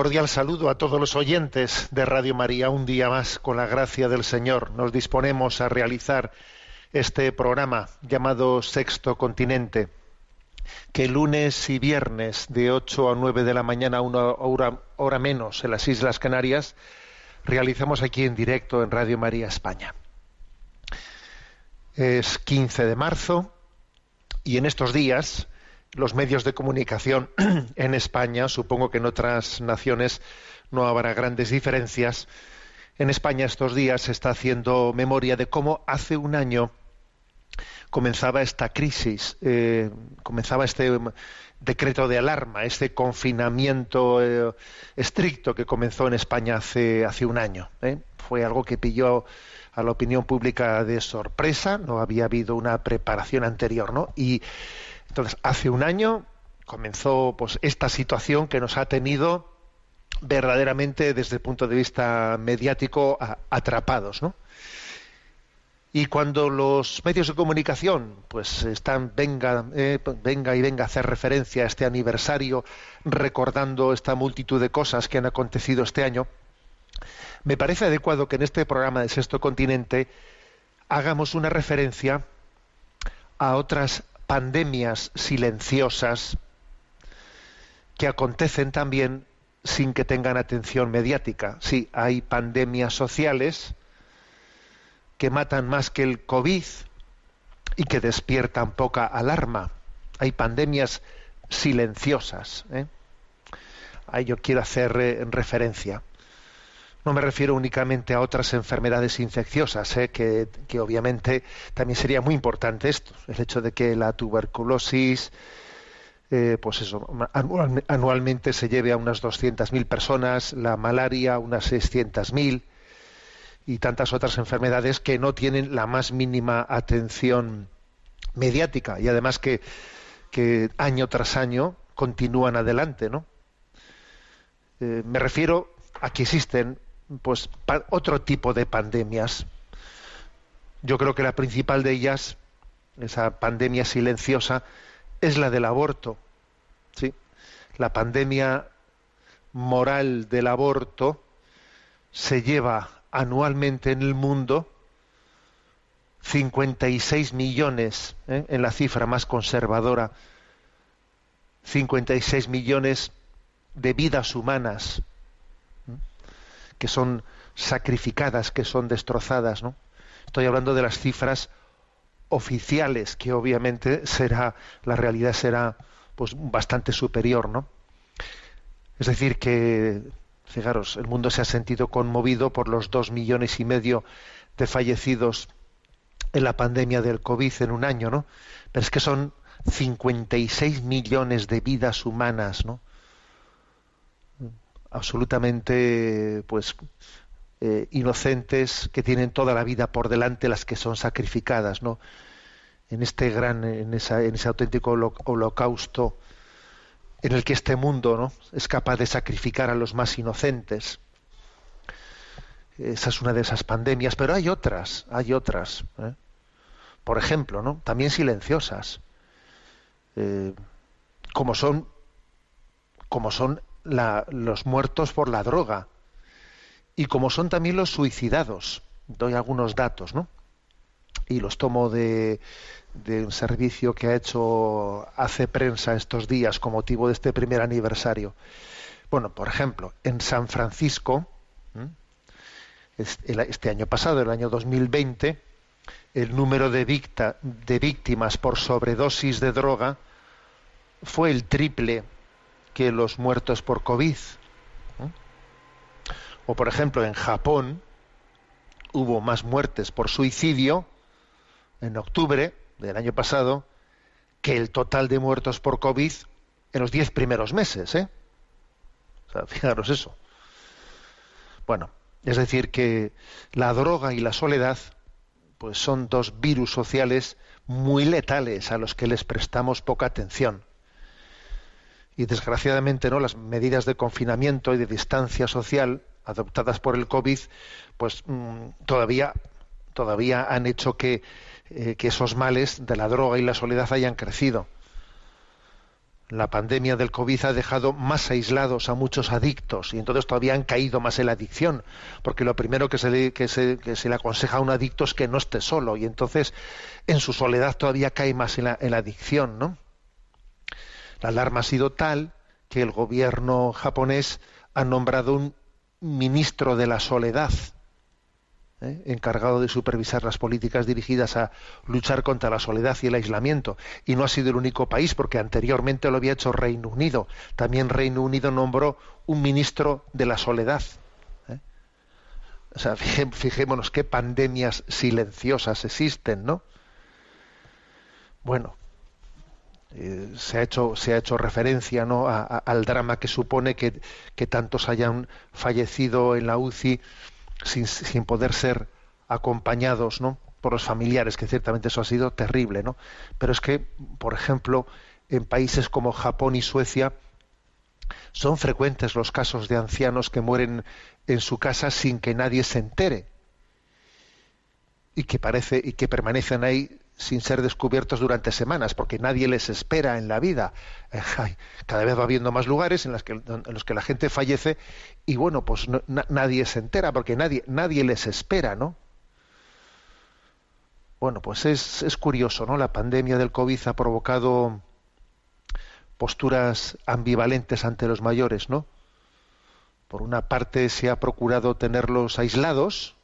Cordial saludo a todos los oyentes de Radio María. Un día más, con la gracia del Señor, nos disponemos a realizar este programa llamado Sexto Continente, que lunes y viernes de 8 a 9 de la mañana, una hora, hora menos en las Islas Canarias, realizamos aquí en directo en Radio María España. Es 15 de marzo y en estos días los medios de comunicación en España, supongo que en otras naciones no habrá grandes diferencias, en España estos días se está haciendo memoria de cómo hace un año comenzaba esta crisis, eh, comenzaba este decreto de alarma, este confinamiento eh, estricto que comenzó en España hace, hace un año. ¿eh? Fue algo que pilló a la opinión pública de sorpresa, no había habido una preparación anterior, ¿no? Y entonces, hace un año comenzó pues esta situación que nos ha tenido verdaderamente desde el punto de vista mediático atrapados, ¿no? Y cuando los medios de comunicación pues están venga eh, venga y venga a hacer referencia a este aniversario recordando esta multitud de cosas que han acontecido este año, me parece adecuado que en este programa de Sexto Continente hagamos una referencia a otras pandemias silenciosas que acontecen también sin que tengan atención mediática. Sí, hay pandemias sociales que matan más que el COVID y que despiertan poca alarma. Hay pandemias silenciosas. ¿eh? A ello quiero hacer eh, referencia. No me refiero únicamente a otras enfermedades infecciosas, ¿eh? que, obviamente también sería muy importante esto, el hecho de que la tuberculosis, eh, pues eso, anual- anualmente se lleve a unas 200.000 personas, la malaria unas 600.000 y tantas otras enfermedades que no tienen la más mínima atención mediática y además que, que año tras año continúan adelante, ¿no? Eh, me refiero a que existen pues otro tipo de pandemias. Yo creo que la principal de ellas, esa pandemia silenciosa, es la del aborto. ¿sí? La pandemia moral del aborto se lleva anualmente en el mundo 56 millones, ¿eh? en la cifra más conservadora, 56 millones de vidas humanas. Que son sacrificadas, que son destrozadas, ¿no? Estoy hablando de las cifras oficiales, que obviamente será, la realidad será pues bastante superior, ¿no? Es decir, que, fijaros, el mundo se ha sentido conmovido por los dos millones y medio de fallecidos en la pandemia del COVID en un año, ¿no? Pero es que son 56 millones de vidas humanas, ¿no? Absolutamente, pues, eh, inocentes que tienen toda la vida por delante, las que son sacrificadas, ¿no? En este gran, en, esa, en ese auténtico holocausto en el que este mundo ¿no? es capaz de sacrificar a los más inocentes. Esa es una de esas pandemias, pero hay otras, hay otras. ¿eh? Por ejemplo, ¿no? también silenciosas, eh, como son, como son los muertos por la droga y como son también los suicidados. Doy algunos datos, ¿no? Y los tomo de, de un servicio que ha hecho hace prensa estos días con motivo de este primer aniversario. Bueno, por ejemplo, en San Francisco, este año pasado, el año 2020, el número de, de víctimas por sobredosis de droga fue el triple que los muertos por COVID. O, por ejemplo, en Japón hubo más muertes por suicidio en octubre del año pasado que el total de muertos por COVID en los diez primeros meses. ¿eh? O sea, fijaros eso. Bueno, es decir, que la droga y la soledad pues son dos virus sociales muy letales a los que les prestamos poca atención. Y desgraciadamente, ¿no? Las medidas de confinamiento y de distancia social adoptadas por el COVID, pues mm, todavía, todavía han hecho que eh, que esos males de la droga y la soledad hayan crecido. La pandemia del COVID ha dejado más aislados a muchos adictos y entonces todavía han caído más en la adicción, porque lo primero que se le, que se, le aconseja a un adicto es que no esté solo y entonces en su soledad todavía cae más en la, en la adicción, ¿no? La alarma ha sido tal que el gobierno japonés ha nombrado un ministro de la soledad, ¿eh? encargado de supervisar las políticas dirigidas a luchar contra la soledad y el aislamiento. Y no ha sido el único país, porque anteriormente lo había hecho Reino Unido. También Reino Unido nombró un ministro de la soledad. ¿eh? O sea, fijémonos qué pandemias silenciosas existen, ¿no? Bueno, eh, se, ha hecho, se ha hecho referencia ¿no? al drama que supone que, que tantos hayan fallecido en la UCI sin, sin poder ser acompañados ¿no? por los familiares, que ciertamente eso ha sido terrible, ¿no? Pero es que, por ejemplo, en países como Japón y Suecia, son frecuentes los casos de ancianos que mueren en su casa sin que nadie se entere y que parece y que permanecen ahí sin ser descubiertos durante semanas, porque nadie les espera en la vida. Eh, cada vez va habiendo más lugares en los que, la gente fallece y bueno, pues nadie se entera, porque nadie, nadie les espera, ¿no? Bueno, pues es, es curioso, ¿no? La pandemia del COVID ha provocado posturas ambivalentes ante los mayores, ¿no? Por una parte se ha procurado tenerlos aislados,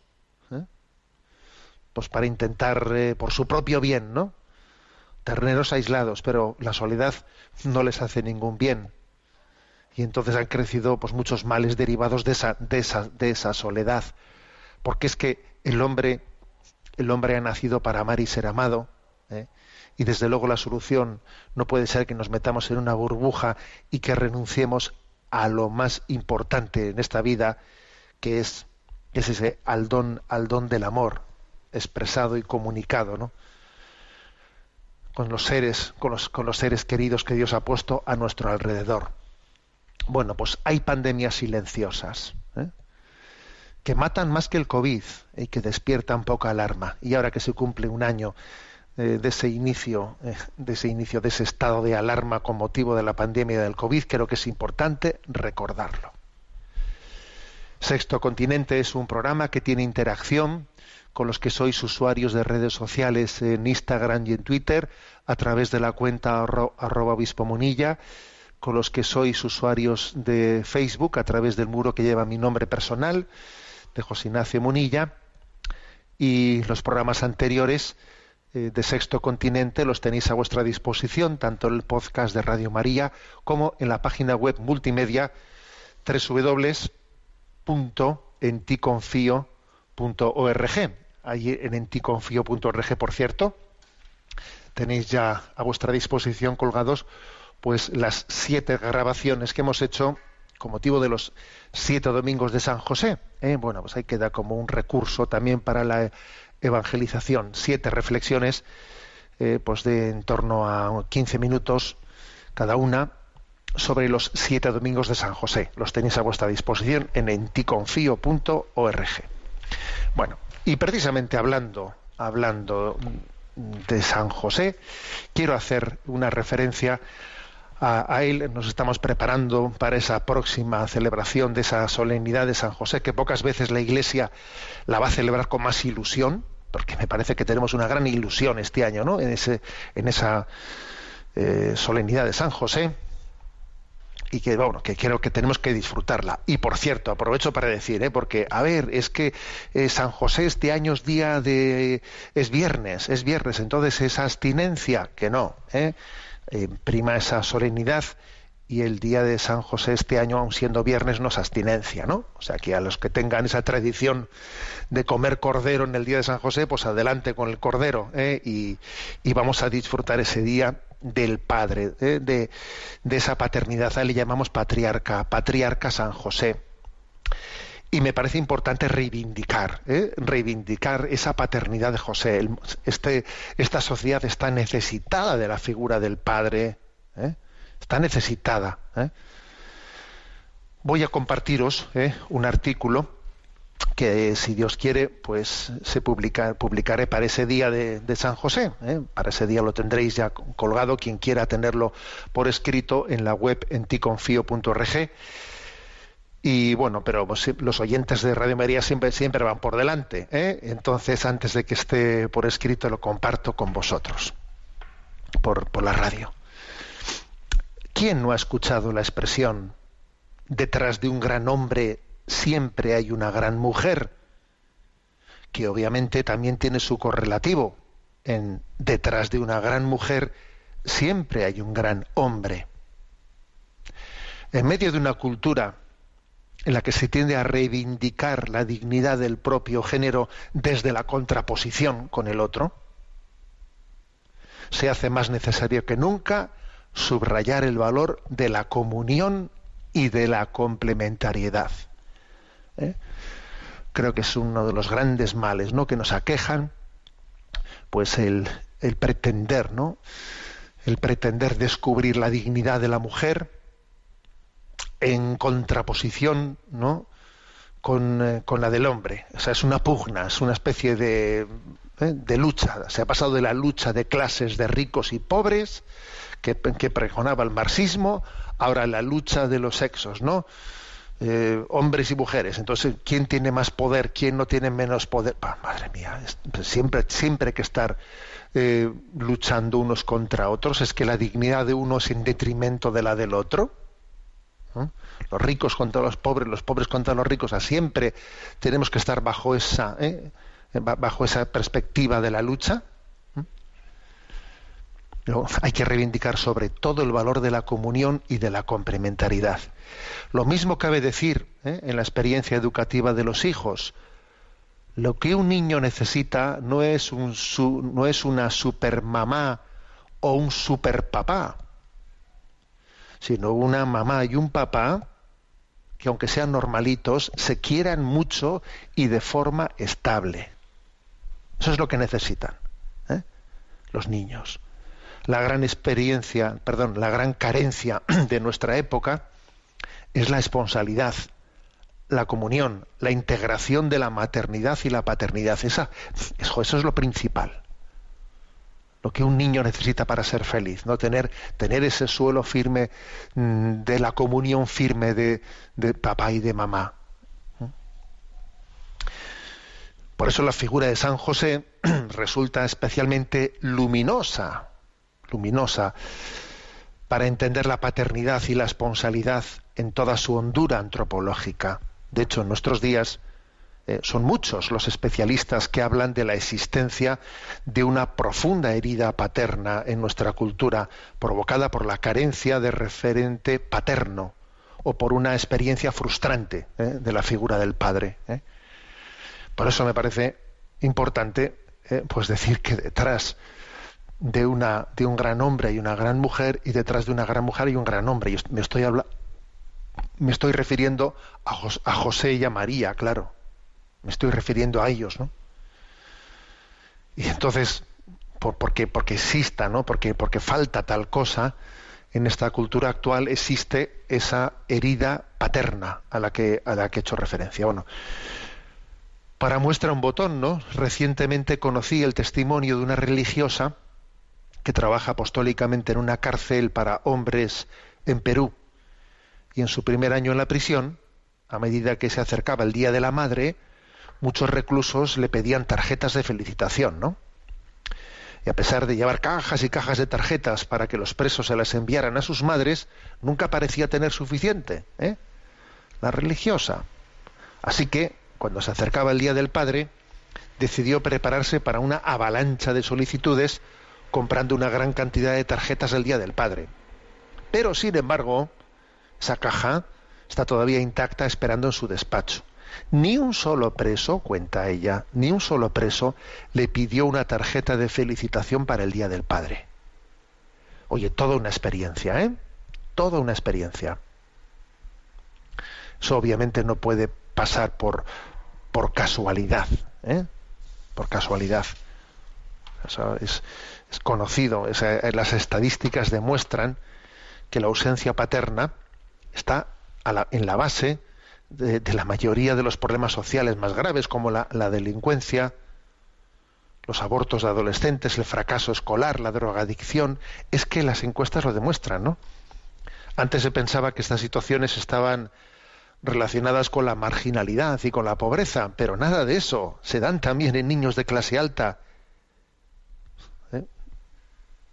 pues para intentar eh, por su propio bien, ¿no? Terneros aislados, pero la soledad no les hace ningún bien. Y entonces han crecido pues muchos males derivados de esa, de esa, de esa soledad. Porque es que el hombre, el hombre ha nacido para amar y ser amado. ¿eh? Y desde luego la solución no puede ser que nos metamos en una burbuja y que renunciemos a lo más importante en esta vida, que es, que es ese al don, al don del amor, expresado y comunicado, ¿no? con los seres, con los, con los seres queridos que Dios ha puesto a nuestro alrededor. Bueno, pues hay pandemias silenciosas ¿eh? que matan más que el COVID y que despiertan poca alarma. Y ahora que se cumple un año eh, de ese inicio, eh, de ese inicio, de ese estado de alarma con motivo de la pandemia del COVID, creo que es importante recordarlo. Sexto Continente es un programa que tiene interacción con los que sois usuarios de redes sociales en Instagram y en Twitter a través de la cuenta arroba obispo monilla, con los que sois usuarios de Facebook a través del muro que lleva mi nombre personal, de José Ignacio Monilla, y los programas anteriores eh, de Sexto Continente los tenéis a vuestra disposición, tanto en el podcast de Radio María como en la página web multimedia www.enticonfio.org. Ahí en enticonfio.org, por cierto, tenéis ya a vuestra disposición colgados pues las siete grabaciones que hemos hecho con motivo de los siete domingos de San José. ¿eh? Bueno, pues ahí queda como un recurso también para la evangelización. Siete reflexiones, eh, pues de en torno a 15 minutos cada una sobre los siete domingos de San José. Los tenéis a vuestra disposición en enticonfío.org. Bueno, y precisamente hablando, hablando de San José, quiero hacer una referencia a, él. Nos estamos preparando para esa próxima celebración de esa solemnidad de San José, que pocas veces la Iglesia la va a celebrar con más ilusión, porque me parece que tenemos una gran ilusión este año, ¿no? En, ese, en esa eh, solemnidad de San José y que bueno que creo que tenemos que disfrutarla y por cierto aprovecho para decir ¿eh? porque a ver es que eh, San José este año es día de es viernes es viernes entonces esa abstinencia que no ¿eh? Eh, prima esa solemnidad y el día de San José este año, aun siendo viernes, no es abstinencia, ¿no? O sea, que a los que tengan esa tradición de comer cordero en el día de San José, pues adelante con el cordero ¿eh? y, vamos a disfrutar ese día del Padre, de, esa paternidad. A él le llamamos patriarca, patriarca San José. Y me parece importante reivindicar, ¿eh? reivindicar esa paternidad de José. este, esta sociedad está necesitada de la figura del Padre. ¿eh? está necesitada. ¿eh? Voy a compartiros un artículo que, si Dios quiere, pues se publica, publicaré para ese día de, San José. ¿eh? Para ese día lo tendréis ya colgado, quien quiera tenerlo por escrito en la web enticonfío.org. Y bueno, pero pues, los oyentes de Radio María siempre, siempre van por delante. Entonces, antes de que esté por escrito, lo comparto con vosotros, por, por la radio. ¿Quién no ha escuchado la expresión detrás de un gran hombre siempre hay una gran mujer? Que obviamente también tiene su correlativo. En detrás de una gran mujer siempre hay un gran hombre. En medio de una cultura en la que se tiende a reivindicar la dignidad del propio género desde la contraposición con el otro, se hace más necesario que nunca subrayar el valor de la comunión y de la complementariedad. ¿Eh? Creo que es uno de los grandes males ¿no? que nos aquejan, pues el, el pretender, ¿no? el pretender descubrir la dignidad de la mujer en contraposición ¿no? con, eh, con la del hombre. O sea, es una pugna, es una especie de, ¿eh? de lucha. Se ha pasado de la lucha de clases de ricos y pobres que, pregonaba el marxismo, ahora la lucha de los sexos, ¿no? Eh, hombres y mujeres. Entonces, ¿quién tiene más poder? ¿Quién no tiene menos poder? madre mía, pues siempre, siempre hay que estar eh, luchando unos contra otros. Es que la dignidad de uno es en detrimento de la del otro. Los ricos contra los pobres, los pobres contra los ricos. siempre tenemos que estar bajo esa, ¿eh? bajo esa perspectiva de la lucha hay que reivindicar sobre todo el valor de la comunión y de la complementariedad. Lo mismo cabe decir ¿eh? en la experiencia educativa de los hijos. Lo que un niño necesita no es, un no es una supermamá o un superpapá, sino una mamá y un papá que aunque sean normalitos, se quieran mucho y de forma estable. Eso es lo que necesitan ¿eh? los niños la gran experiencia, perdón, la gran carencia de nuestra época es la esponsalidad, la comunión, la integración de la maternidad y la paternidad. Esa, eso, es lo principal. Lo que un niño necesita para ser feliz, ¿no? Tener, tener ese suelo firme mm, de la comunión firme de, de papá y de mamá. Por eso la figura de San José resulta especialmente luminosa luminosa para entender la paternidad y la esponsalidad en toda su hondura antropológica. De hecho, en nuestros días eh, son muchos los especialistas que hablan de la existencia de una profunda herida paterna en nuestra cultura, provocada por la carencia de referente paterno o por una experiencia frustrante ¿eh? de la figura del padre. ¿eh? Por eso me parece importante pues decir que detrás de, una, de un gran hombre hay una gran mujer y detrás de una gran mujer hay un gran hombre. Y me estoy, me estoy refiriendo a, a José y a María, claro me estoy refiriendo a ellos, ¿no? Y entonces, por, porque, porque exista, ¿no? Porque, porque falta tal cosa, en esta cultura actual existe esa herida paterna a la que, a la que he hecho referencia. Bueno, para muestra un botón, ¿no? Recientemente conocí el testimonio de una religiosa que trabaja apostólicamente en una cárcel para hombres en Perú. Y en su primer año en la prisión, a medida que se acercaba el Día de la Madre, muchos reclusos le pedían tarjetas de felicitación, ¿no? Y a pesar de llevar cajas y cajas de tarjetas para que los presos se las enviaran a sus madres, nunca parecía tener suficiente, ¿eh? La religiosa. Así que, cuando se acercaba el Día del Padre, decidió prepararse para una avalancha de solicitudes comprando una gran cantidad de tarjetas del Día del Padre. Pero, sin embargo, esa caja está todavía intacta esperando en su despacho. Ni un solo preso, cuenta ella, ni un solo preso le pidió una tarjeta de felicitación para el Día del Padre. Oye, toda una experiencia, ¿eh? Toda una experiencia. Eso obviamente no puede pasar por, por casualidad, ¿eh? Por casualidad. es, conocido, las estadísticas demuestran que la ausencia paterna está en la base de, la mayoría de los problemas sociales más graves, como la, delincuencia, los abortos de adolescentes, el fracaso escolar, la drogadicción, es que las encuestas lo demuestran, ¿no? Antes se pensaba que estas situaciones estaban relacionadas con la marginalidad y con la pobreza, pero nada de eso. Se dan también en niños de clase alta, ¿eh?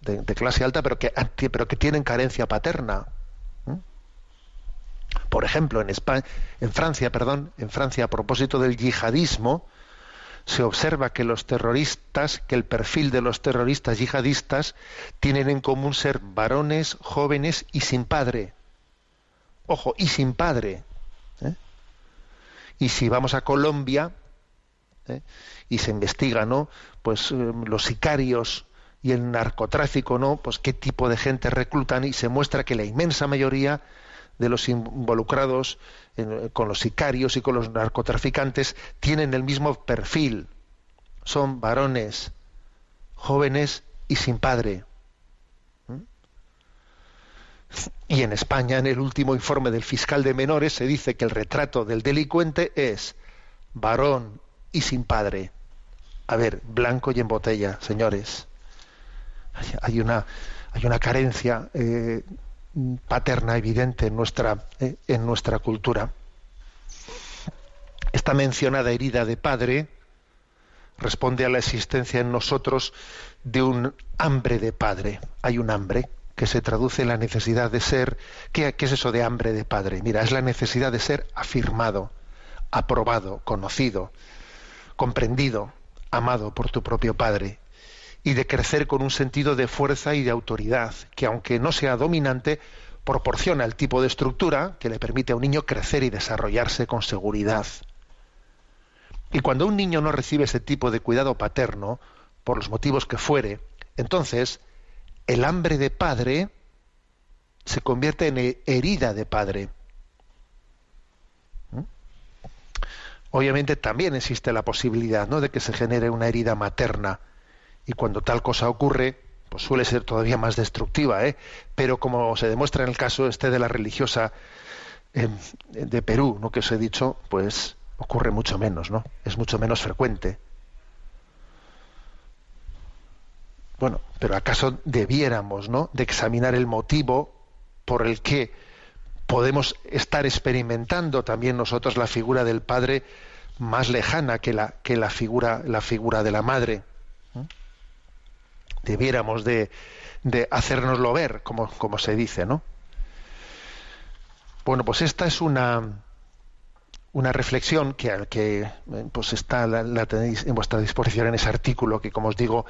de, clase alta, pero que, pero que tienen carencia paterna. Por ejemplo, en, en Francia, perdón, en Francia, a propósito del yihadismo, se observa que los terroristas, que el perfil de los terroristas yihadistas tienen en común ser varones, jóvenes y sin padre. Ojo, y sin padre. ¿eh? Y si vamos a Colombia ¿eh? y se investiga, ¿no? Pues eh, los sicarios y el narcotráfico, ¿no? Pues qué tipo de gente reclutan y se muestra que la inmensa mayoría de los involucrados con los sicarios y con los narcotraficantes tienen el mismo perfil. Son varones, jóvenes y sin padre. Y en España, en el último informe del fiscal de menores, se dice que el retrato del delincuente es varón y sin padre. A ver, blanco y en botella, señores. Hay una, hay una carencia eh, paterna evidente en nuestra, eh, en nuestra cultura. Esta mencionada herida de padre responde a la existencia en nosotros de un hambre de padre. Hay un hambre que se traduce en la necesidad de ser. ¿Qué, ¿Qué, es eso de hambre de padre? Mira, es la necesidad de ser afirmado, aprobado, conocido, comprendido, amado por tu propio padre y de crecer con un sentido de fuerza y de autoridad, que aunque no sea dominante, proporciona el tipo de estructura que le permite a un niño crecer y desarrollarse con seguridad. Y cuando un niño no recibe ese tipo de cuidado paterno, por los motivos que fuere, entonces el hambre de padre se convierte en herida de padre. ¿Mm? Obviamente también existe la posibilidad ¿no? de que se genere una herida materna y cuando tal cosa ocurre, pues suele ser todavía más destructiva, ¿eh? Pero como se demuestra en el caso este de la religiosa eh, de Perú, ¿no? Que os he dicho, pues ocurre mucho menos, ¿no? Es mucho menos frecuente. Bueno, pero acaso debiéramos, ¿no? De examinar el motivo por el que podemos estar experimentando también nosotros la figura del padre más lejana que la que la figura la figura de la madre debiéramos de, de hacérnoslo ver, como, se dice, ¿no? Bueno, pues esta es una, una reflexión que, que eh, pues está la, tenéis en vuestra disposición en ese artículo que como os digo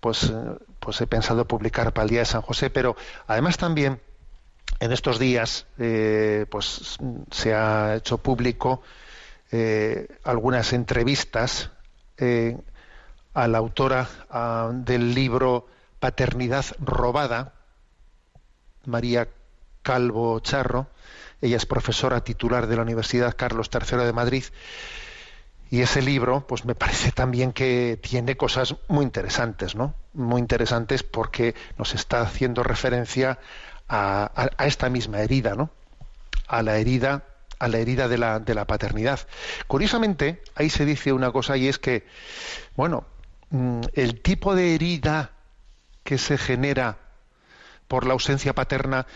pues eh, pues he pensado publicar para el día de San José pero además también en estos días eh, pues se ha hecho público algunas entrevistas a la autora ah, del libro Paternidad robada María Calvo Charro. Ella es profesora titular de la Universidad Carlos III de Madrid. Y ese libro pues me parece también que tiene cosas muy interesantes no muy interesantes porque nos está haciendo referencia a, esta misma herida no a la herida a la herida de la, paternidad. Curiosamente ahí se dice una cosa y es que bueno el tipo de herida que se genera por la ausencia paterna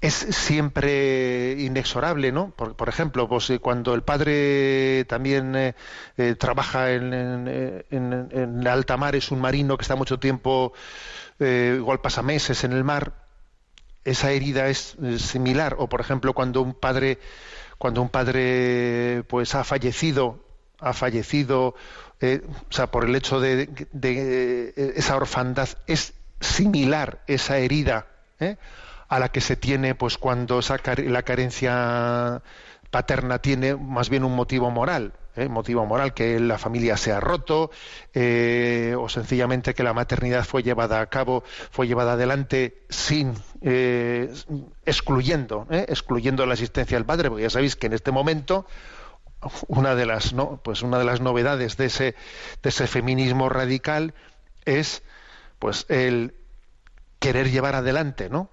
es siempre inexorable, ¿no? Por, por ejemplo, pues, eh, cuando el padre también eh, eh, trabaja en, en, alta mar, es un marino que está mucho tiempo, igual pasa meses en el mar, esa herida es similar. O, por ejemplo, cuando un padre, cuando un padre, pues, ha fallecido, ha fallecido, eh, o sea, por el hecho de, de, eh, esa orfandad, es similar esa herida. ¿eh? a la que se tiene pues cuando esa la carencia paterna tiene más bien un motivo moral motivo moral que la familia se ha roto o sencillamente que la maternidad fue llevada a cabo fue llevada adelante sin excluyendo excluyendo la existencia del padre porque ya sabéis que en este momento una de las no pues una de las novedades de ese de ese feminismo radical es pues el querer llevar adelante no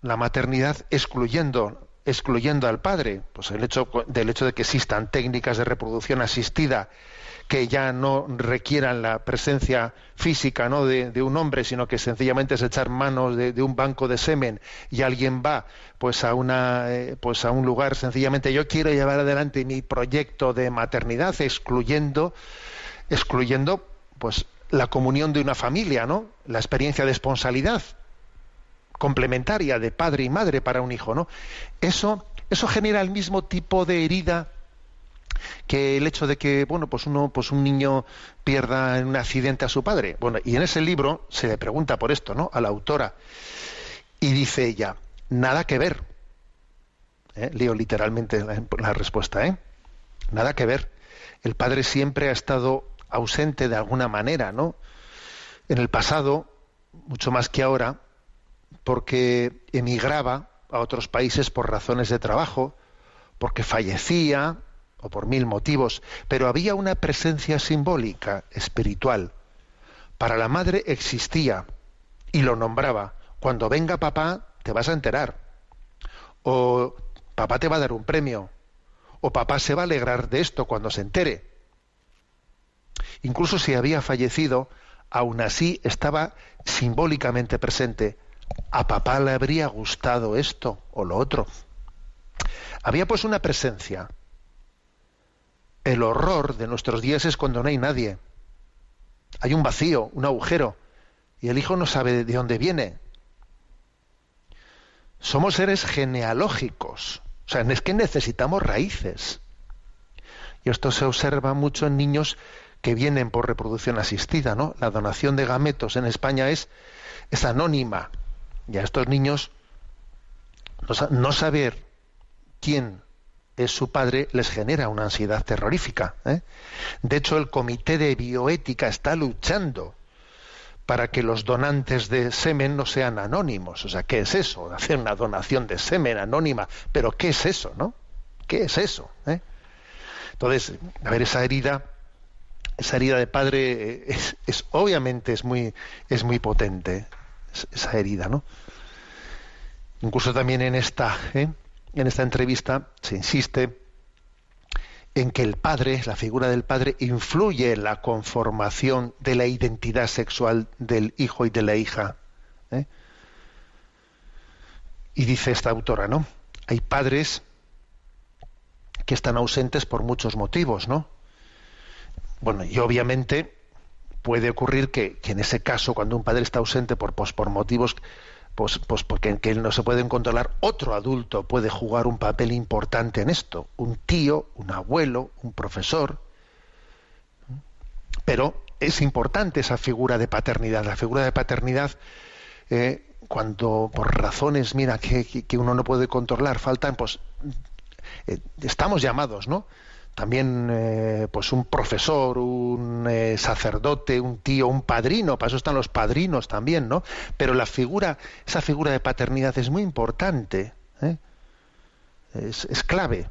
la maternidad excluyendo excluyendo al padre. Pues el hecho del hecho de que existan técnicas de reproducción asistida que ya no requieran la presencia física ¿no? de, un hombre, sino que sencillamente es echar manos de, de un banco de semen y alguien va pues a una eh, pues a un lugar sencillamente yo quiero llevar adelante mi proyecto de maternidad excluyendo excluyendo pues la comunión de una familia, ¿no? La experiencia de esponsalidad complementaria de padre y madre para un hijo, ¿no? Eso eso genera el mismo tipo de herida que el hecho de que bueno pues uno pues un niño pierda en un accidente a su padre. Bueno y en ese libro se le pregunta por esto no a la autora. Y dice ella nada que ver ¿Eh? leo literalmente la, la respuesta ¿eh? nada que ver. El padre siempre ha estado ausente de alguna manera no en el pasado mucho más que ahora porque emigraba a otros países por razones de trabajo porque fallecía por mil motivos, pero había una presencia simbólica, espiritual. Para la madre existía y lo nombraba. Cuando venga papá, te vas a enterar. O papá te va a dar un premio. O papá se va a alegrar de esto cuando se entere. Incluso si había fallecido, aún así estaba simbólicamente presente. A papá le habría gustado esto o lo otro. Había pues una presencia el horror de nuestros días es cuando no hay nadie. Hay un vacío, un agujero, y el hijo no sabe de dónde viene. Somos seres genealógicos, o sea, es que necesitamos raíces. Y esto se observa mucho en niños que vienen por reproducción asistida, ¿no? La donación de gametos en España es, es anónima. Y a estos niños no, no saber quién es su padre les genera una ansiedad terrorífica. ¿eh? De hecho, el Comité de Bioética está luchando para que los donantes de semen no sean anónimos. O sea, ¿qué es eso? Hacer una donación de semen anónima. Pero ¿qué es eso, no? ¿Qué es eso? ¿Eh? Entonces, a ver, esa herida, esa herida de padre es, es obviamente es muy, es muy potente, esa herida, ¿no? Incluso también en esta, ¿eh? En esta entrevista se insiste en que el padre, la figura del padre, influye en la conformación de la identidad sexual del hijo y de la hija. ¿eh? Y dice esta autora, ¿no? Hay padres que están ausentes por muchos motivos, ¿no? Bueno, y obviamente puede ocurrir que, en ese caso, cuando un padre está ausente por, pues, por motivos pues, pues porque que no se pueden controlar, otro adulto puede jugar un papel importante en esto, un tío, un abuelo, un profesor. Pero es importante esa figura de paternidad. La figura de paternidad, eh, cuando por razones, mira, que, que, uno no puede controlar, faltan, pues eh, estamos llamados, ¿no? También, eh, pues un profesor, un eh, sacerdote, un tío, un padrino, para eso están los padrinos también, ¿no? Pero la figura, esa figura de paternidad es muy importante, es, es, clave,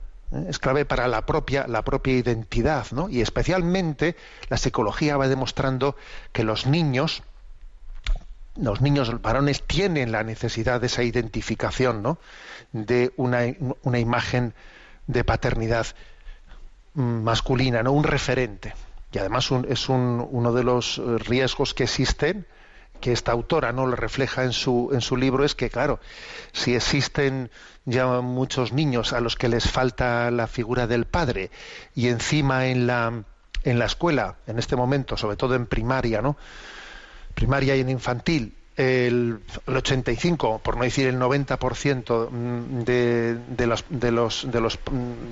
es clave para la propia, la propia identidad, ¿no? Y especialmente la psicología va demostrando que los niños, los niños varones tienen la necesidad de esa identificación, ¿no? De una, una imagen de paternidad masculina, no un referente. Y además es un, uno de los riesgos que existen, que esta autora no lo refleja en su, en su libro, es que, claro, si existen ya muchos niños a los que les falta la figura del padre y encima en la, en la escuela, en este momento, sobre todo en primaria, ¿no? primaria y en infantil, el, el 85, por no decir el 90% de, de, los, de, los, de, los,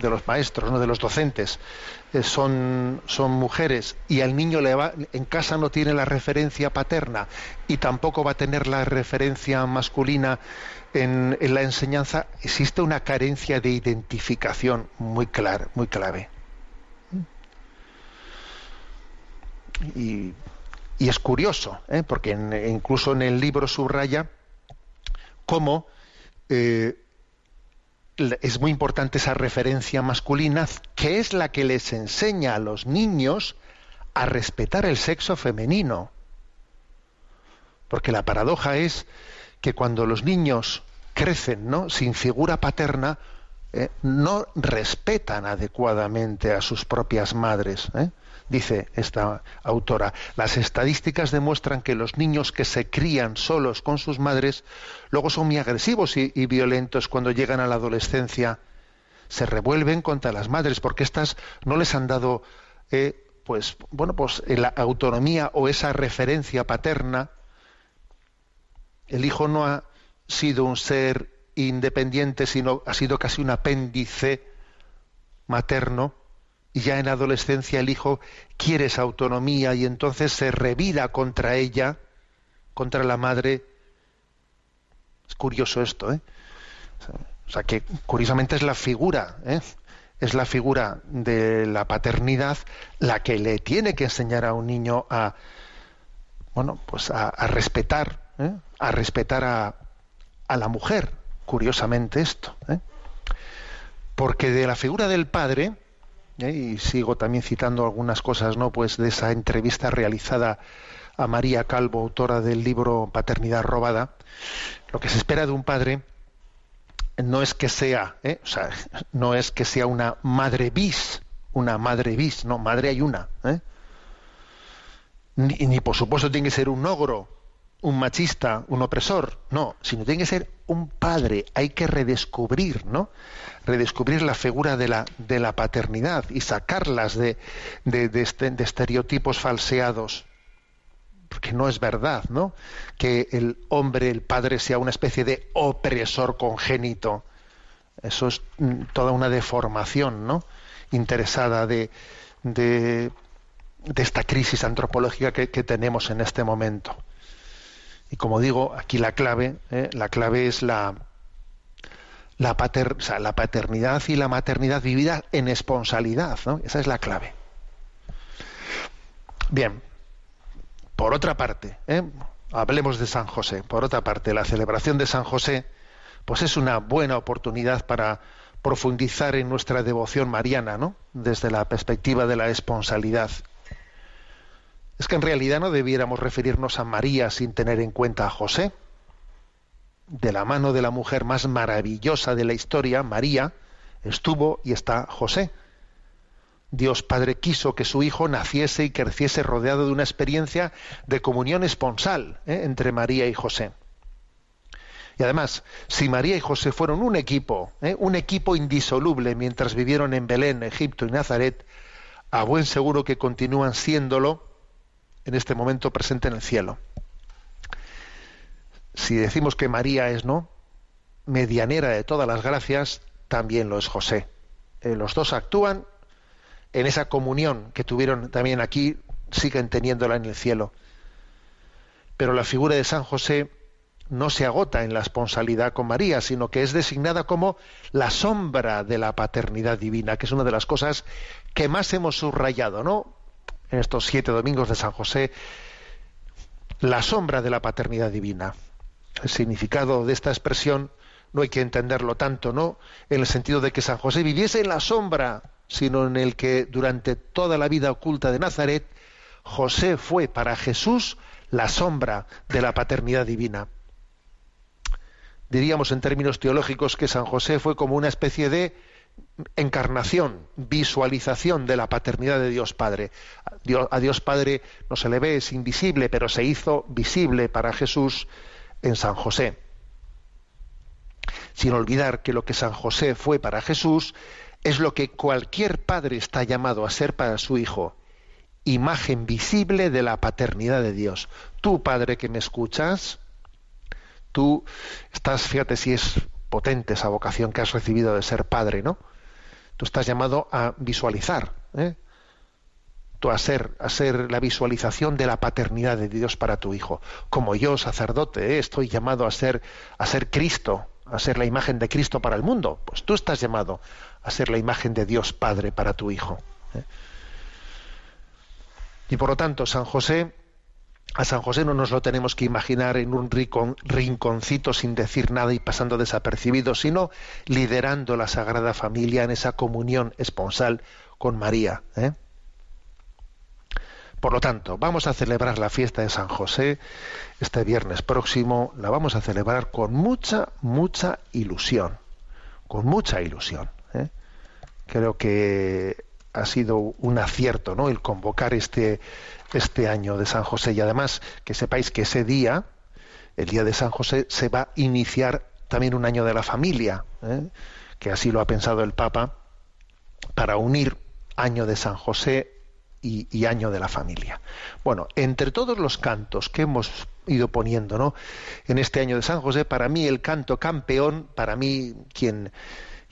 de los maestros, ¿no? de los docentes, eh, son, son mujeres y al niño le va, en casa no tiene la referencia paterna y tampoco va a tener la referencia masculina en, en la enseñanza, existe una carencia de identificación muy clara, muy clave. Y y es curioso, ¿eh? porque incluso en el libro subraya cómo eh, es muy importante esa referencia masculina, que es la que les enseña a los niños a respetar el sexo femenino. Porque la paradoja es que cuando los niños crecen sin figura paterna, eh, no respetan adecuadamente a sus propias madres. Dice esta autora, las estadísticas demuestran que los niños que se crían solos con sus madres luego son muy agresivos y, violentos cuando llegan a la adolescencia. Se revuelven contra las madres porque éstas no les han dado, eh, pues, bueno, pues la autonomía o esa referencia paterna. El hijo no ha sido un ser independiente, sino ha sido casi un apéndice materno ya en adolescencia el hijo quiere esa autonomía y entonces se revira contra ella, contra la madre. Es curioso esto, ¿eh? O sea, que curiosamente es la figura, ¿eh? es la figura de la paternidad la que le tiene que enseñar a un niño a, bueno, pues a, respetar, ¿eh? a respetar a, a, la mujer. Curiosamente esto, ¿eh? porque de la figura del padre ¿eh? y sigo también citando algunas cosas no pues de esa entrevista realizada a María Calvo autora del libro Paternidad robada lo que se espera de un padre no es que sea ¿eh? o sea, no es que sea una madre bis una madre bis no madre hay una ¿eh? ni, ni por supuesto tiene que ser un ogro un machista, un opresor, no, sino tiene que ser un padre, hay que redescubrir, ¿no? Redescubrir la figura de la, de la paternidad y sacarlas de, de, de, este, de estereotipos falseados. Porque no es verdad, ¿no? Que el hombre, el padre, sea una especie de opresor congénito. Eso es mm, toda una deformación, ¿no? Interesada de, de, de esta crisis antropológica que, que tenemos en este momento. Y como digo, aquí la clave, ¿eh? la clave es la, la, paternidad y la maternidad vivida en esponsalidad. ¿no? Esa es la clave. Bien, por otra parte, ¿eh? hablemos de San José. Por otra parte, la celebración de San José, pues es una buena oportunidad para profundizar en nuestra devoción mariana, ¿no? Desde la perspectiva de la esponsalidad es que en realidad no debiéramos referirnos a María sin tener en cuenta a José. De la mano de la mujer más maravillosa de la historia, María, estuvo y está José. Dios Padre quiso que su hijo naciese y creciese rodeado de una experiencia de comunión esponsal ¿eh? entre María y José. Y además, si María y José fueron un equipo, ¿eh? un equipo indisoluble mientras vivieron en Belén, Egipto y Nazaret, a buen seguro que continúan siéndolo en este momento presente en el cielo. si decimos que María es, ¿no? medianera de todas las gracias, también lo es José. Eh, los dos actúan en esa comunión que tuvieron también aquí, siguen teniéndola en el cielo. Pero la figura de San José no se agota en la esponsalidad con María, sino que es designada como la sombra de la paternidad divina, que es una de las cosas que más hemos subrayado, ¿no? En estos siete domingos de San José, la sombra de la paternidad divina. El significado de esta expresión no hay que entenderlo tanto, ¿no? En el sentido de que San José viviese en la sombra, sino en el que durante toda la vida oculta de Nazaret, José fue para Jesús la sombra de la paternidad divina. Diríamos en términos teológicos que San José fue como una especie de encarnación, visualización de la paternidad de Dios Padre. A Dios Padre no se le ve, es invisible, pero se hizo visible para Jesús en San José sin olvidar que lo que San José fue para Jesús es lo que cualquier padre está llamado a ser para su hijo, imagen visible de la paternidad de Dios. Tú, padre que me escuchas, tú estás, fíjate si es potente esa vocación que has recibido de ser padre, ¿no? Tú estás llamado a visualizar, ¿eh? tú a ser, a ser la visualización de la paternidad de Dios para tu hijo. Como yo, sacerdote, ¿eh? estoy llamado a ser, a ser Cristo a ser la imagen de Cristo para el mundo, pues tú estás llamado a ser la imagen de Dios Padre para tu Hijo. ¿eh? Y por lo tanto, San José, a San José no nos lo tenemos que imaginar en un rinconcito sin decir nada y pasando desapercibido, sino liderando la Sagrada Familia en esa comunión esponsal con María. ¿eh? Por lo tanto, vamos a celebrar la fiesta de San José este viernes próximo. La vamos a celebrar con mucha, mucha ilusión. Con mucha ilusión. ¿eh? Creo que ha sido un acierto ¿no? el convocar este, este año de San José. Y además, que sepáis que ese día, el día de San José, se va a iniciar también un año de la familia, ¿eh? que así lo ha pensado el Papa, para unir año de San José y, año de la familia. Bueno, entre todos los cantos que hemos ido poniendo ¿no? en este año de San José, para mí el canto campeón, para mí quien,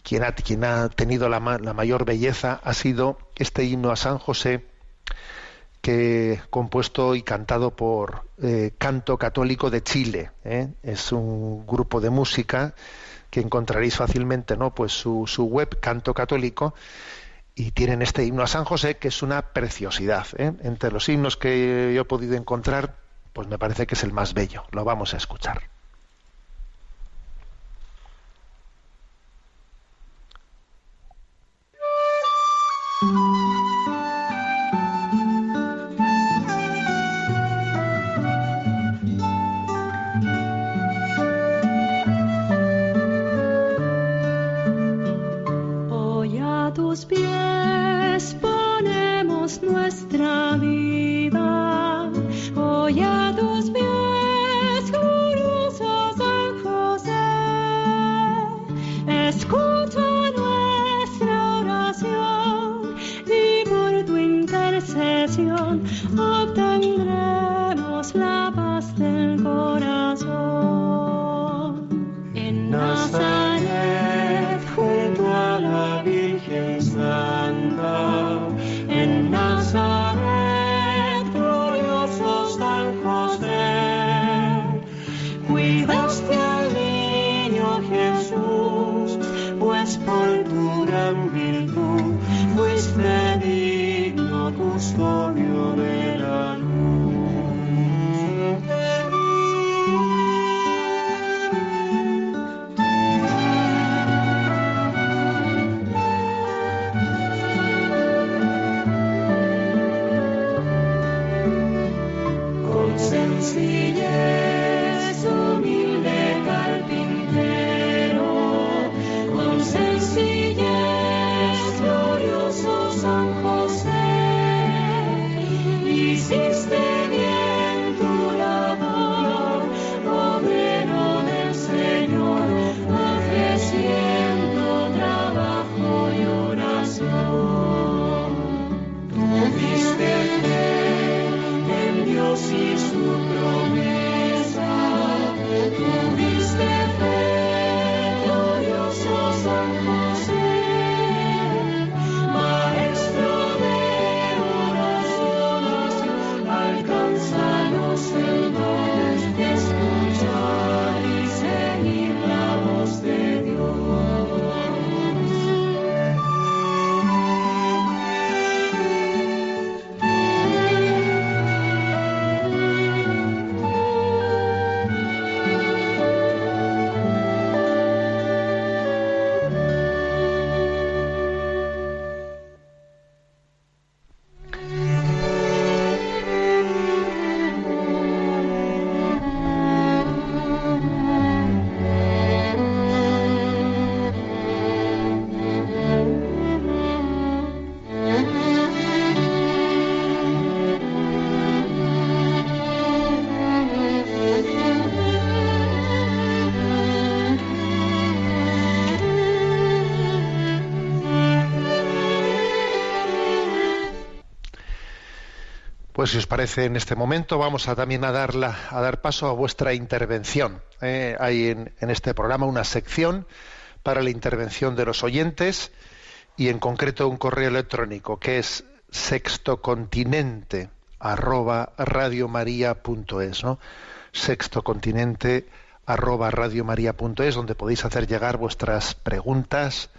quien, ha, quien ha tenido la, la mayor belleza ha sido este himno a San José, que compuesto y cantado por eh, Canto Católico de Chile. ¿eh? Es un grupo de música que encontraréis fácilmente, ¿no? Pues su, su web Canto Católico y tienen este himno a San José que es una preciosidad. ¿eh? Entre los himnos que yo he podido encontrar, pues me parece que es el más bello. Lo vamos a escuchar. Si os parece en este momento vamos a también a dar, la- a dar paso a vuestra intervención. ¿eh? hay en, en este programa una sección para la intervención de los oyentes y en concreto un correo electrónico que es sextocontinente ¿no? sextocontinente donde podéis hacer llegar vuestras preguntas,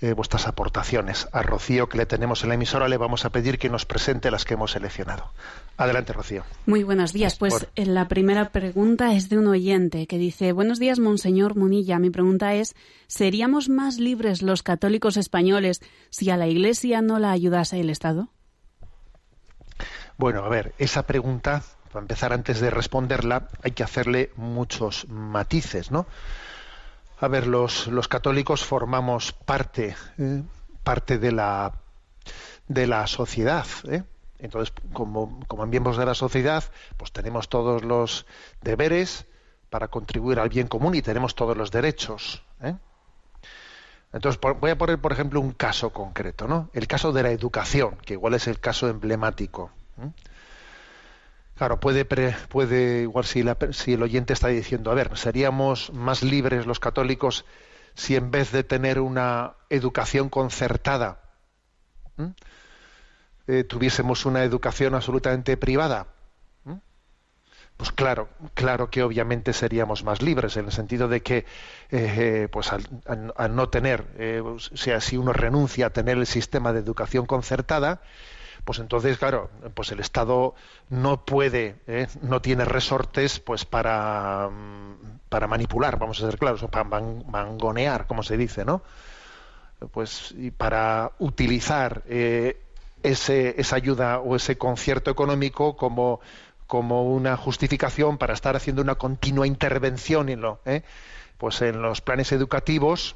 eh, vuestras aportaciones. A Rocío, que le tenemos en la emisora, le vamos a pedir que nos presente las que hemos seleccionado. Adelante, Rocío. Muy buenos días. Pues Por- eh, la primera pregunta es de un oyente que dice, buenos días, Monseñor Munilla. Mi pregunta es, ¿seríamos más libres los católicos españoles si a la Iglesia no la ayudase el Estado? Bueno, a ver, esa pregunta, para empezar antes de responderla, hay que hacerle muchos matices, ¿no? A ver, los, los católicos formamos parte, eh, parte de la, de la sociedad, ¿eh? Entonces, como, como miembros de la sociedad, pues tenemos todos los deberes para contribuir al bien común y tenemos todos los derechos. ¿eh? Entonces, por- voy a poner, por ejemplo, un caso concreto, ¿no? El caso de la educación, que igual es el caso emblemático. ¿eh? Claro, puede, pre- puede igual si, la si el oyente está diciendo, a ver, seríamos más libres los católicos si en vez de tener una educación concertada, eh, tuviésemos una educación absolutamente privada. Pues claro, claro que obviamente seríamos más libres en el sentido de que, eh, pues al, no tener, eh, o sea, si uno renuncia a tener el sistema de educación concertada, pues entonces, claro, pues el Estado no puede, eh, no tiene resortes, pues para, mm, para manipular, vamos a ser claros, o para man- mangonear, como se dice, ¿no? Pues y para utilizar eh, ese, esa ayuda o ese concierto económico como como una justificación para estar haciendo una continua intervención en lo, ¿eh? pues en los planes educativos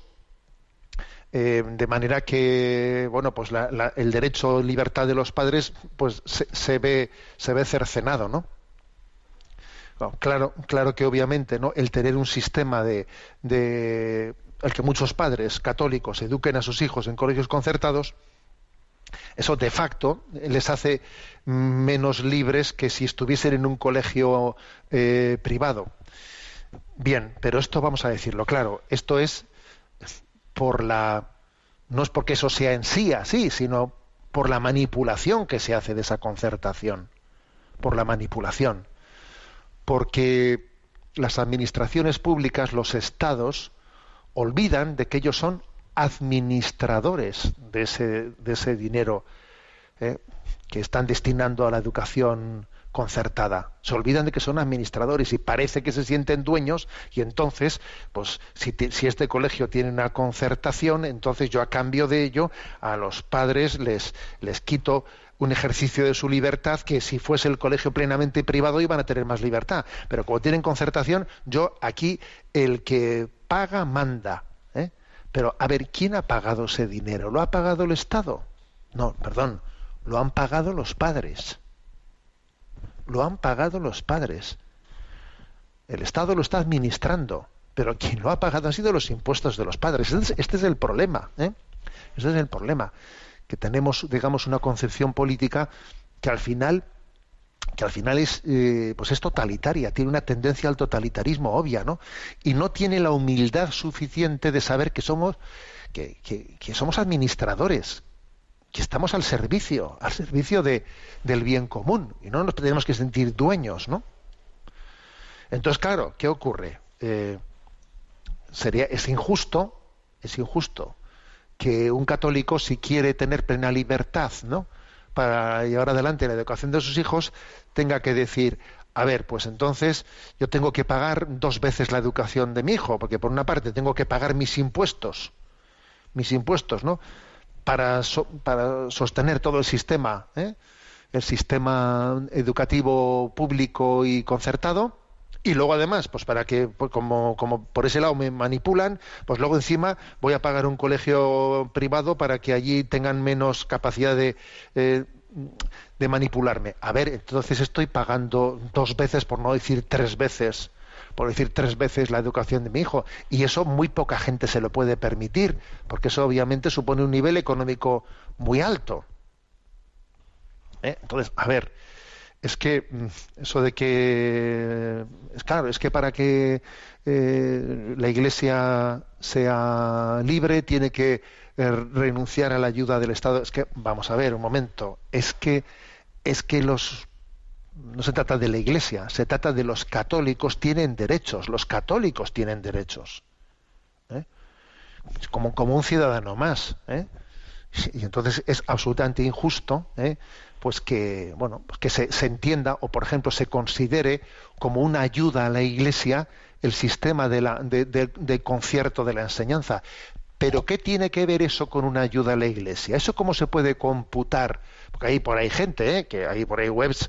eh, de manera que bueno pues la- la- el derecho libertad de los padres pues se, se ve se ve cercenado no claro claro que obviamente no el tener un sistema de, de el que muchos padres católicos eduquen a sus hijos en colegios concertados eso de facto les hace menos libres que si estuviesen en un colegio eh, privado. Bien pero esto vamos a decirlo claro esto es por la no es porque eso sea en sí así, sino por la manipulación que se hace de esa concertación, por la manipulación, porque las administraciones públicas, los estados, olvidan de que ellos son administradores de ese, de ese dinero eh, que están destinando a la educación concertada. Se olvidan de que son administradores y parece que se sienten dueños y entonces, pues si, si este colegio tiene una concertación, entonces yo a cambio de ello a los padres les, les quito un ejercicio de su libertad que si fuese el colegio plenamente privado iban a tener más libertad. Pero como tienen concertación, yo aquí el que paga manda. ¿eh? Pero a ver, ¿quién ha pagado ese dinero? ¿Lo ha pagado el Estado? No, perdón, lo han pagado los padres lo han pagado los padres. El Estado lo está administrando, pero quien lo ha pagado han sido los impuestos de los padres. Este es, este es el problema. ¿eh? Este es el problema. Que tenemos, digamos, una concepción política que al final que al final es eh, pues es totalitaria tiene una tendencia al totalitarismo obvia no y no tiene la humildad suficiente de saber que somos que, que- que somos administradores que estamos al servicio, al servicio de, del bien común, y no nos tenemos que sentir dueños, ¿no? Entonces, claro, ¿qué ocurre? Eh, sería, es injusto, es injusto que un católico, si quiere tener plena libertad, ¿no? Para llevar adelante la educación de sus hijos, tenga que decir, a ver, pues entonces yo tengo que pagar dos veces la educación de mi hijo, porque por una parte tengo que pagar mis impuestos, mis impuestos, ¿no? Para, so- para sostener todo el sistema, ¿eh? el sistema educativo público y concertado, y luego además, pues para que, pues como, como por ese lado me manipulan, pues luego encima voy a pagar un colegio privado para que allí tengan menos capacidad de, eh, de manipularme. A ver, entonces estoy pagando dos veces, por no decir tres veces, por decir tres veces la educación de mi hijo. Y eso muy poca gente se lo puede permitir, porque eso obviamente supone un nivel económico muy alto. ¿Eh? Entonces, a ver, es que mm, eso de que es claro es que para que eh, la Iglesia sea libre tiene que eh, renunciar a la ayuda del Estado es que vamos a ver un momento es que es que los no se trata de la Iglesia se trata de los católicos tienen derechos los católicos tienen derechos ¿eh? como un ciudadano más ¿eh? y entonces es absolutamente injusto ¿eh? pues que bueno pues que se, entienda o por ejemplo se considere como una ayuda a la iglesia el sistema de, la, de, concierto de la enseñanza pero qué tiene que ver eso con una ayuda a la iglesia eso cómo se puede computar porque hay por ahí gente ¿eh? que hay por ahí webs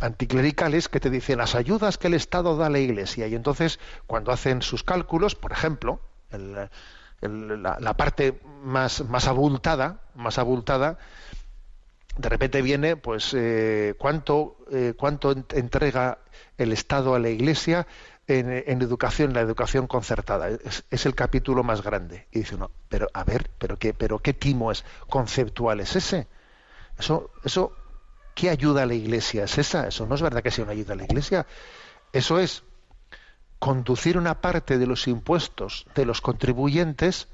anticlericales que te dicen las ayudas que el Estado da a la Iglesia y entonces cuando hacen sus cálculos, por ejemplo, el, el, la, la, parte más, más abultada, más abultada, de repente viene, pues, eh, cuánto, eh, cuánto entrega el Estado a la Iglesia en, en educación, la educación concertada. Es, es, el capítulo más grande. Y dice uno, pero a ver, pero qué, pero qué timo es conceptual es ese. Eso, eso, ¿qué ayuda a la Iglesia es esa? Eso no es verdad que sea una ayuda a la Iglesia. Eso es conducir una parte de los impuestos de los contribuyentes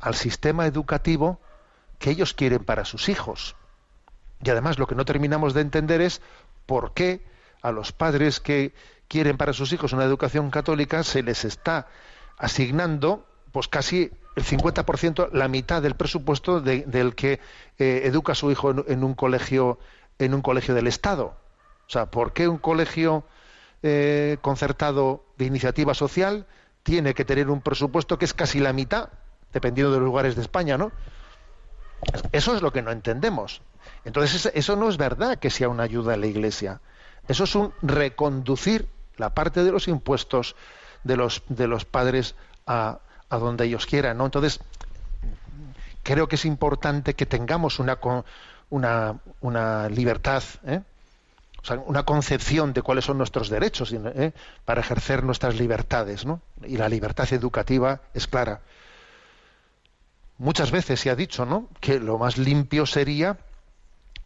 al sistema educativo que ellos quieren para sus hijos. Y además lo que no terminamos de entender es por qué a los padres que quieren para sus hijos una educación católica se les está asignando pues casi el 50%, la mitad del presupuesto de, del que eh, educa su hijo en, un colegio en un colegio del Estado. O sea, ¿por qué un colegio eh, concertado de iniciativa social tiene que tener un presupuesto que es casi la mitad, dependiendo de los lugares de España, ¿no? Eso es lo que no entendemos. Entonces, eso no es verdad que sea una ayuda a la Iglesia. Eso es un reconducir la parte de los impuestos de los, de los padres a, a donde ellos quieran, ¿no? Entonces, creo que es importante que tengamos una, una, una libertad, ¿eh? o sea, una concepción de cuáles son nuestros derechos ¿eh? para ejercer nuestras libertades, ¿no? Y la libertad educativa es clara. Muchas veces se ha dicho, ¿no? Que lo más limpio sería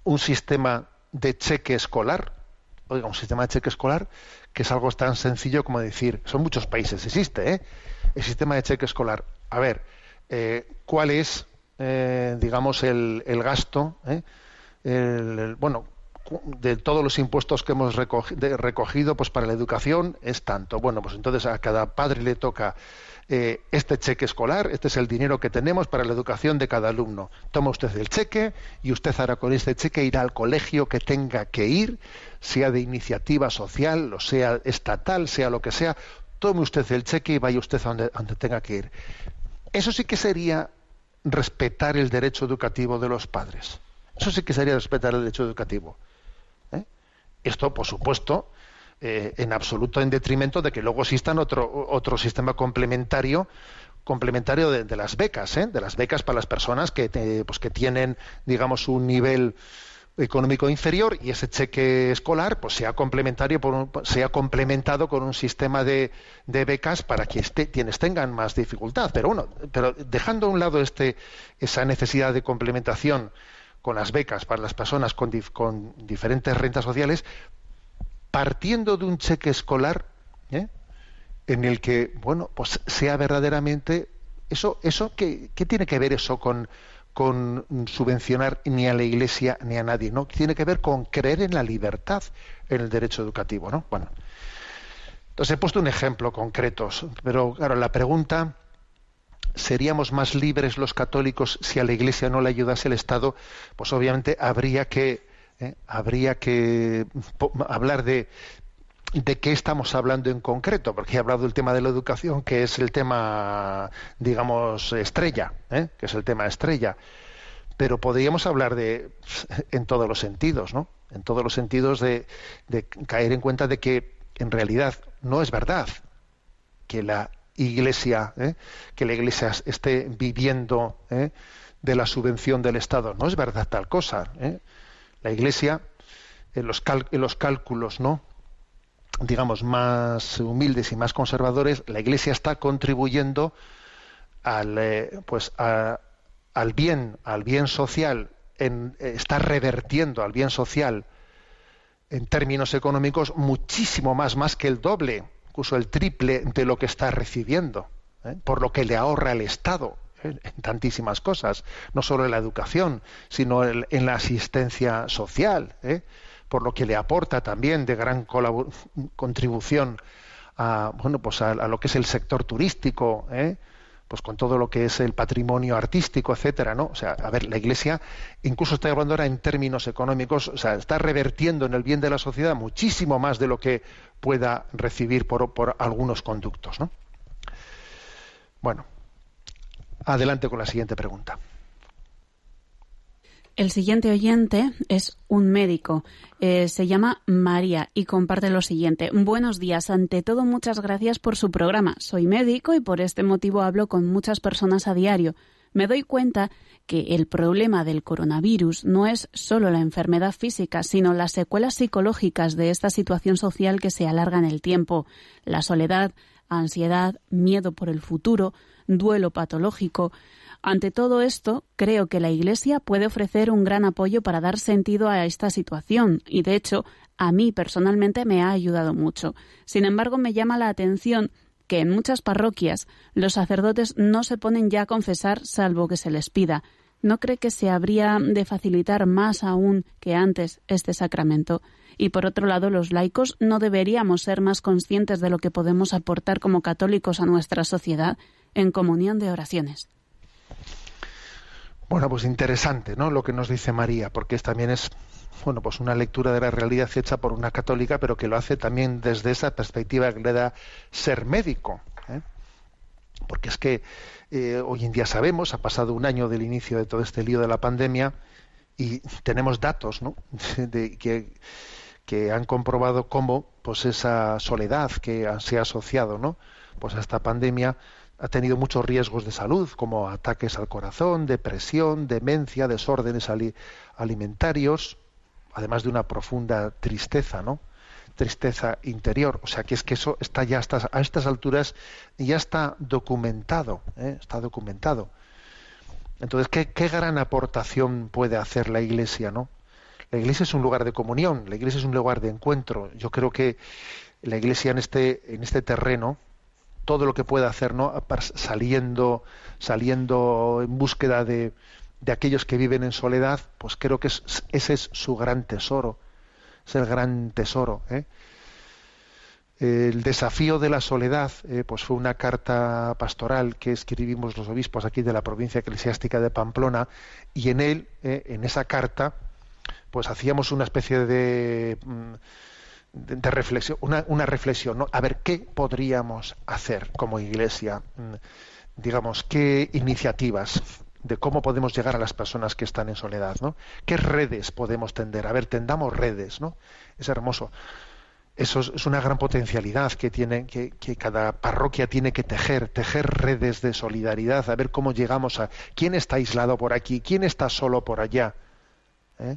un sistema de cheque escolar, oiga, un sistema de cheque escolar que es algo tan sencillo como decir, son muchos países, existe, ¿eh? El sistema de cheque escolar. A ver, ¿cuál es, eh, digamos, el, el gasto? ¿eh? El, bueno, de todos los impuestos que hemos recogido, recogido, pues para la educación es tanto. Bueno, pues entonces a cada padre le toca eh, este cheque escolar, este es el dinero que tenemos para la educación de cada alumno. Toma usted el cheque y usted ahora con este cheque irá al colegio que tenga que ir, sea de iniciativa social, o sea estatal, sea lo que sea. Tome usted el cheque y vaya usted donde, a donde tenga que ir. Eso sí que sería respetar el derecho educativo de los padres. Eso sí que sería respetar el derecho educativo. Esto, por supuesto, eh, en absoluto en detrimento de que luego existan otro, otro sistema complementario complementario de, de las becas, ¿eh? de las becas para las personas que, te, pues que tienen, digamos, un nivel económico inferior y ese cheque escolar pues sea complementario por un, sea complementado con un sistema de, de becas para este, quienes tengan más dificultad pero bueno pero dejando a un lado este esa necesidad de complementación con las becas para las personas con, dif con diferentes rentas sociales, partiendo de un cheque escolar ¿eh? en el que, bueno, pues sea verdaderamente eso, eso ¿qué, qué tiene que ver eso con, con subvencionar ni a la Iglesia ni a nadie, ¿no? Tiene que ver con creer en la libertad, en el derecho educativo, ¿no? Bueno, entonces he puesto un ejemplo concreto, pero claro, la pregunta seríamos más libres los católicos si a la Iglesia no le ayudase el Estado, pues obviamente habría que eh, habría que hablar de de qué estamos hablando en concreto, porque he hablado del tema de la educación, que es el tema, digamos, estrella, ¿eh? que es el tema estrella. Pero podríamos hablar de en todos los sentidos, ¿no? En todos los sentidos de, de caer en cuenta de que en realidad no es verdad que la iglesia, ¿eh? que la iglesia esté viviendo ¿eh? de la subvención del Estado. No es verdad tal cosa. ¿eh? La iglesia, en los, en los cálculos, ¿no? Digamos, más humildes y más conservadores, la iglesia está contribuyendo al, pues a, al bien, al bien social, en, está revertiendo al bien social en términos económicos, muchísimo más, más que el doble, incluso el triple de lo que está recibiendo, ¿eh? por lo que le ahorra el Estado ¿eh? en tantísimas cosas, no solo en la educación, sino en, la asistencia social, ¿eh? Por lo que le aporta también de gran contribución a, bueno, pues a, lo que es el sector turístico, ¿eh? pues con todo lo que es el patrimonio artístico, etcétera, ¿no? O sea, a ver, la Iglesia, incluso estoy hablando ahora en términos económicos, o sea, está revertiendo en el bien de la sociedad muchísimo más de lo que pueda recibir por, por algunos conductos, ¿no? Bueno, adelante con la siguiente pregunta. El siguiente oyente es un médico. Eh, se llama María y comparte lo siguiente. Buenos días. Ante todo, muchas gracias por su programa. Soy médico y por este motivo hablo con muchas personas a diario. Me doy cuenta que el problema del coronavirus no es solo la enfermedad física, sino las secuelas psicológicas de esta situación social que se alarga en el tiempo. La soledad, ansiedad, miedo por el futuro, duelo patológico. Ante todo esto, creo que la Iglesia puede ofrecer un gran apoyo para dar sentido a esta situación y, de hecho, a mí personalmente me ha ayudado mucho. Sin embargo, me llama la atención que en muchas parroquias los sacerdotes no se ponen ya a confesar salvo que se les pida. ¿No cree que se habría de facilitar más aún que antes este sacramento? Y por otro lado, los laicos no deberíamos ser más conscientes de lo que podemos aportar como católicos a nuestra sociedad en comunión de oraciones. Bueno, pues interesante, ¿no? Lo que nos dice María, porque también es, bueno, pues una lectura de la realidad hecha por una católica, pero que lo hace también desde esa perspectiva que le da ser médico. ¿eh? Porque es que eh, hoy en día sabemos, ha pasado un año del inicio de todo este lío de la pandemia y tenemos datos, ¿no? de, que, que han comprobado cómo, pues esa soledad que se ha asociado, ¿no? Pues a esta pandemia ha tenido muchos riesgos de salud, como ataques al corazón, depresión, demencia, desórdenes alimentarios, además de una profunda tristeza, ¿no? Tristeza interior. O sea que es que eso está ya hasta, a estas alturas ya está documentado, ¿eh? está documentado. Entonces, ¿qué, ¿qué, gran aportación puede hacer la Iglesia, no? La Iglesia es un lugar de comunión, la Iglesia es un lugar de encuentro. Yo creo que la Iglesia en este, en este terreno, todo lo que pueda hacer, ¿no? Saliendo, saliendo en búsqueda de, de aquellos que viven en soledad, pues creo que es, ese es su gran tesoro, es el gran tesoro. ¿eh? El desafío de la soledad, eh, pues fue una carta pastoral que escribimos los obispos aquí de la provincia eclesiástica de Pamplona, y en él, eh, en esa carta, pues hacíamos una especie de mm, de, reflexión, una, una reflexión, ¿no? A ver, ¿qué podríamos hacer como iglesia? Mm, digamos, ¿qué iniciativas de cómo podemos llegar a las personas que están en soledad, ¿no? ¿Qué redes podemos tender? A ver, tendamos redes, ¿no? Es hermoso. Eso es, es una gran potencialidad que tiene, que, que, cada parroquia tiene que tejer, tejer redes de solidaridad, a ver cómo llegamos a quién está aislado por aquí, quién está solo por allá. ¿eh?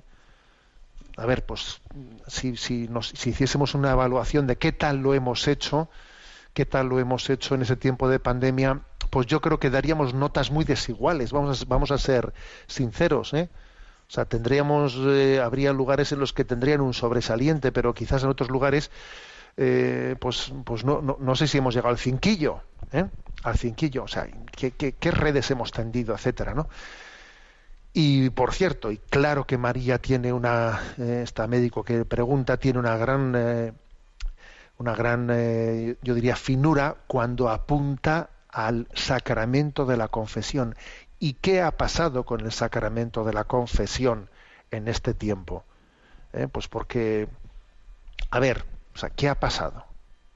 A ver, pues si, si, nos, si hiciésemos una evaluación de qué tal lo hemos hecho, qué tal lo hemos hecho en ese tiempo de pandemia, pues yo creo que daríamos notas muy desiguales, vamos a, vamos a ser sinceros, ¿eh? O sea, tendríamos, eh, habría lugares en los que tendrían un sobresaliente, pero quizás en otros lugares, eh, pues, pues no, no, no, sé si hemos llegado al cinquillo, ¿eh? al cinquillo, o sea, qué, qué, qué redes hemos tendido, etcétera, ¿no? Y por cierto, y claro que María tiene una, eh, esta médico que pregunta, tiene una gran, eh, una gran, eh, yo diría, finura cuando apunta al sacramento de la confesión. ¿Y qué ha pasado con el sacramento de la confesión en este tiempo? Eh, pues porque, a ver, o sea, ¿qué ha pasado?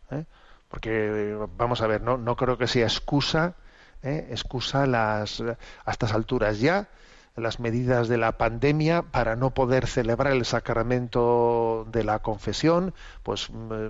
¿Eh? Porque, vamos a ver, no, no creo que sea excusa, ¿eh? excusa las, a estas alturas ya, las medidas de la pandemia para no poder celebrar el sacramento de la confesión, pues,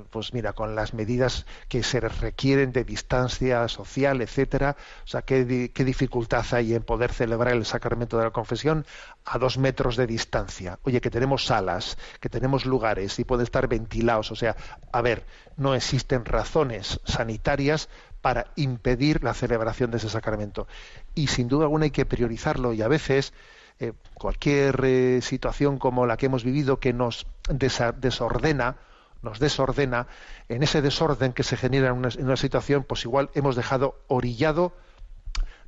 pues mira, con las medidas que se requieren de distancia social, etcétera, o sea, ¿qué, qué dificultad hay en poder celebrar el sacramento de la confesión a dos metros de distancia. Oye, que tenemos salas, que tenemos lugares y pueden estar ventilados. O sea, a ver, no existen razones sanitarias para impedir la celebración de ese sacramento. Y sin duda alguna hay que priorizarlo y a veces eh, cualquier eh, situación como la que hemos vivido que nos desordena, nos desordena, en ese desorden que se genera en una, en una situación, pues igual hemos dejado orillado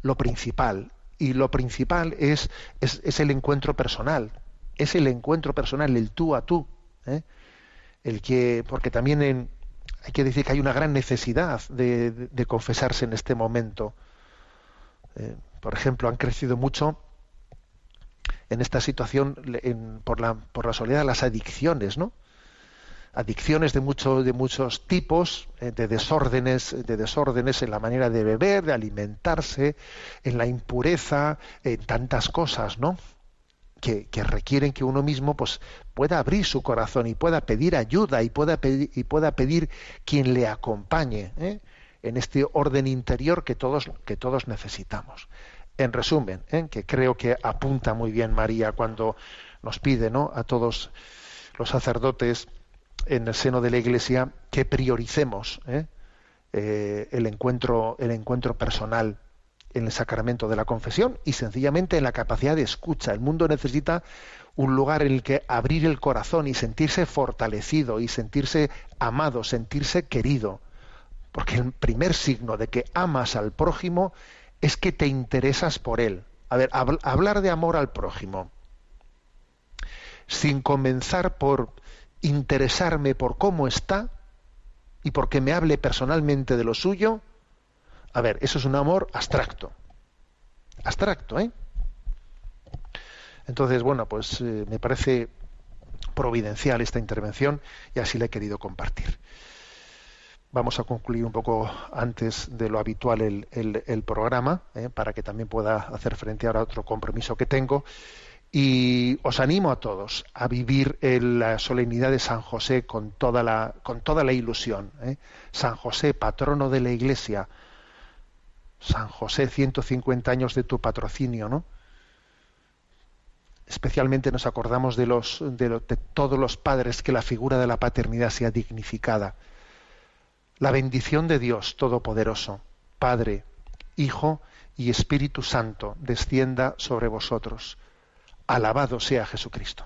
lo principal. Y lo principal es, es, es el encuentro personal, es el encuentro personal, el tú a tú. ¿eh? El que, porque también en- hay que decir que hay una gran necesidad de, confesarse en este momento. Eh, por ejemplo, han crecido mucho en esta situación en- por, la, por la soledad las adicciones, ¿no? Adicciones de, mucho, de muchos tipos, eh, de desórdenes, de desórdenes en la manera de beber, de alimentarse, en la impureza, en tantas cosas, ¿no? Que, que requieren que uno mismo pues, pueda abrir su corazón y pueda pedir ayuda y pueda pedir, y pueda pedir quien le acompañe ¿eh? en este orden interior que todos, que todos necesitamos. En resumen, ¿eh? que creo que apunta muy bien María cuando nos pide ¿no? a todos los sacerdotes en el seno de la Iglesia que prioricemos ¿eh? Eh, el encuentro, el encuentro personal en el sacramento de la confesión y sencillamente en la capacidad de escucha. El mundo necesita un lugar en el que abrir el corazón y sentirse fortalecido y sentirse amado, sentirse querido. Porque el primer signo de que amas al prójimo es que te interesas por él. A ver, habl- hablar de amor al prójimo sin comenzar por interesarme por cómo está y porque me hable personalmente de lo suyo, a ver, eso es un amor abstracto. Abstracto, ¿eh? Entonces, bueno, pues eh, me parece providencial esta intervención y así la he querido compartir. Vamos a concluir un poco antes de lo habitual el, el- el programa, ¿eh? para que también pueda hacer frente ahora a otro compromiso que tengo. Y os animo a todos a vivir en la solemnidad de San José con toda la, con toda la ilusión. ¿eh? San José, patrono de la Iglesia. San José, 150 años de tu patrocinio, ¿no? Especialmente nos acordamos de, los, de, todos los padres que la figura de la paternidad sea dignificada. La bendición de Dios Todopoderoso, Padre, Hijo y Espíritu Santo, descienda sobre vosotros. Alabado sea Jesucristo.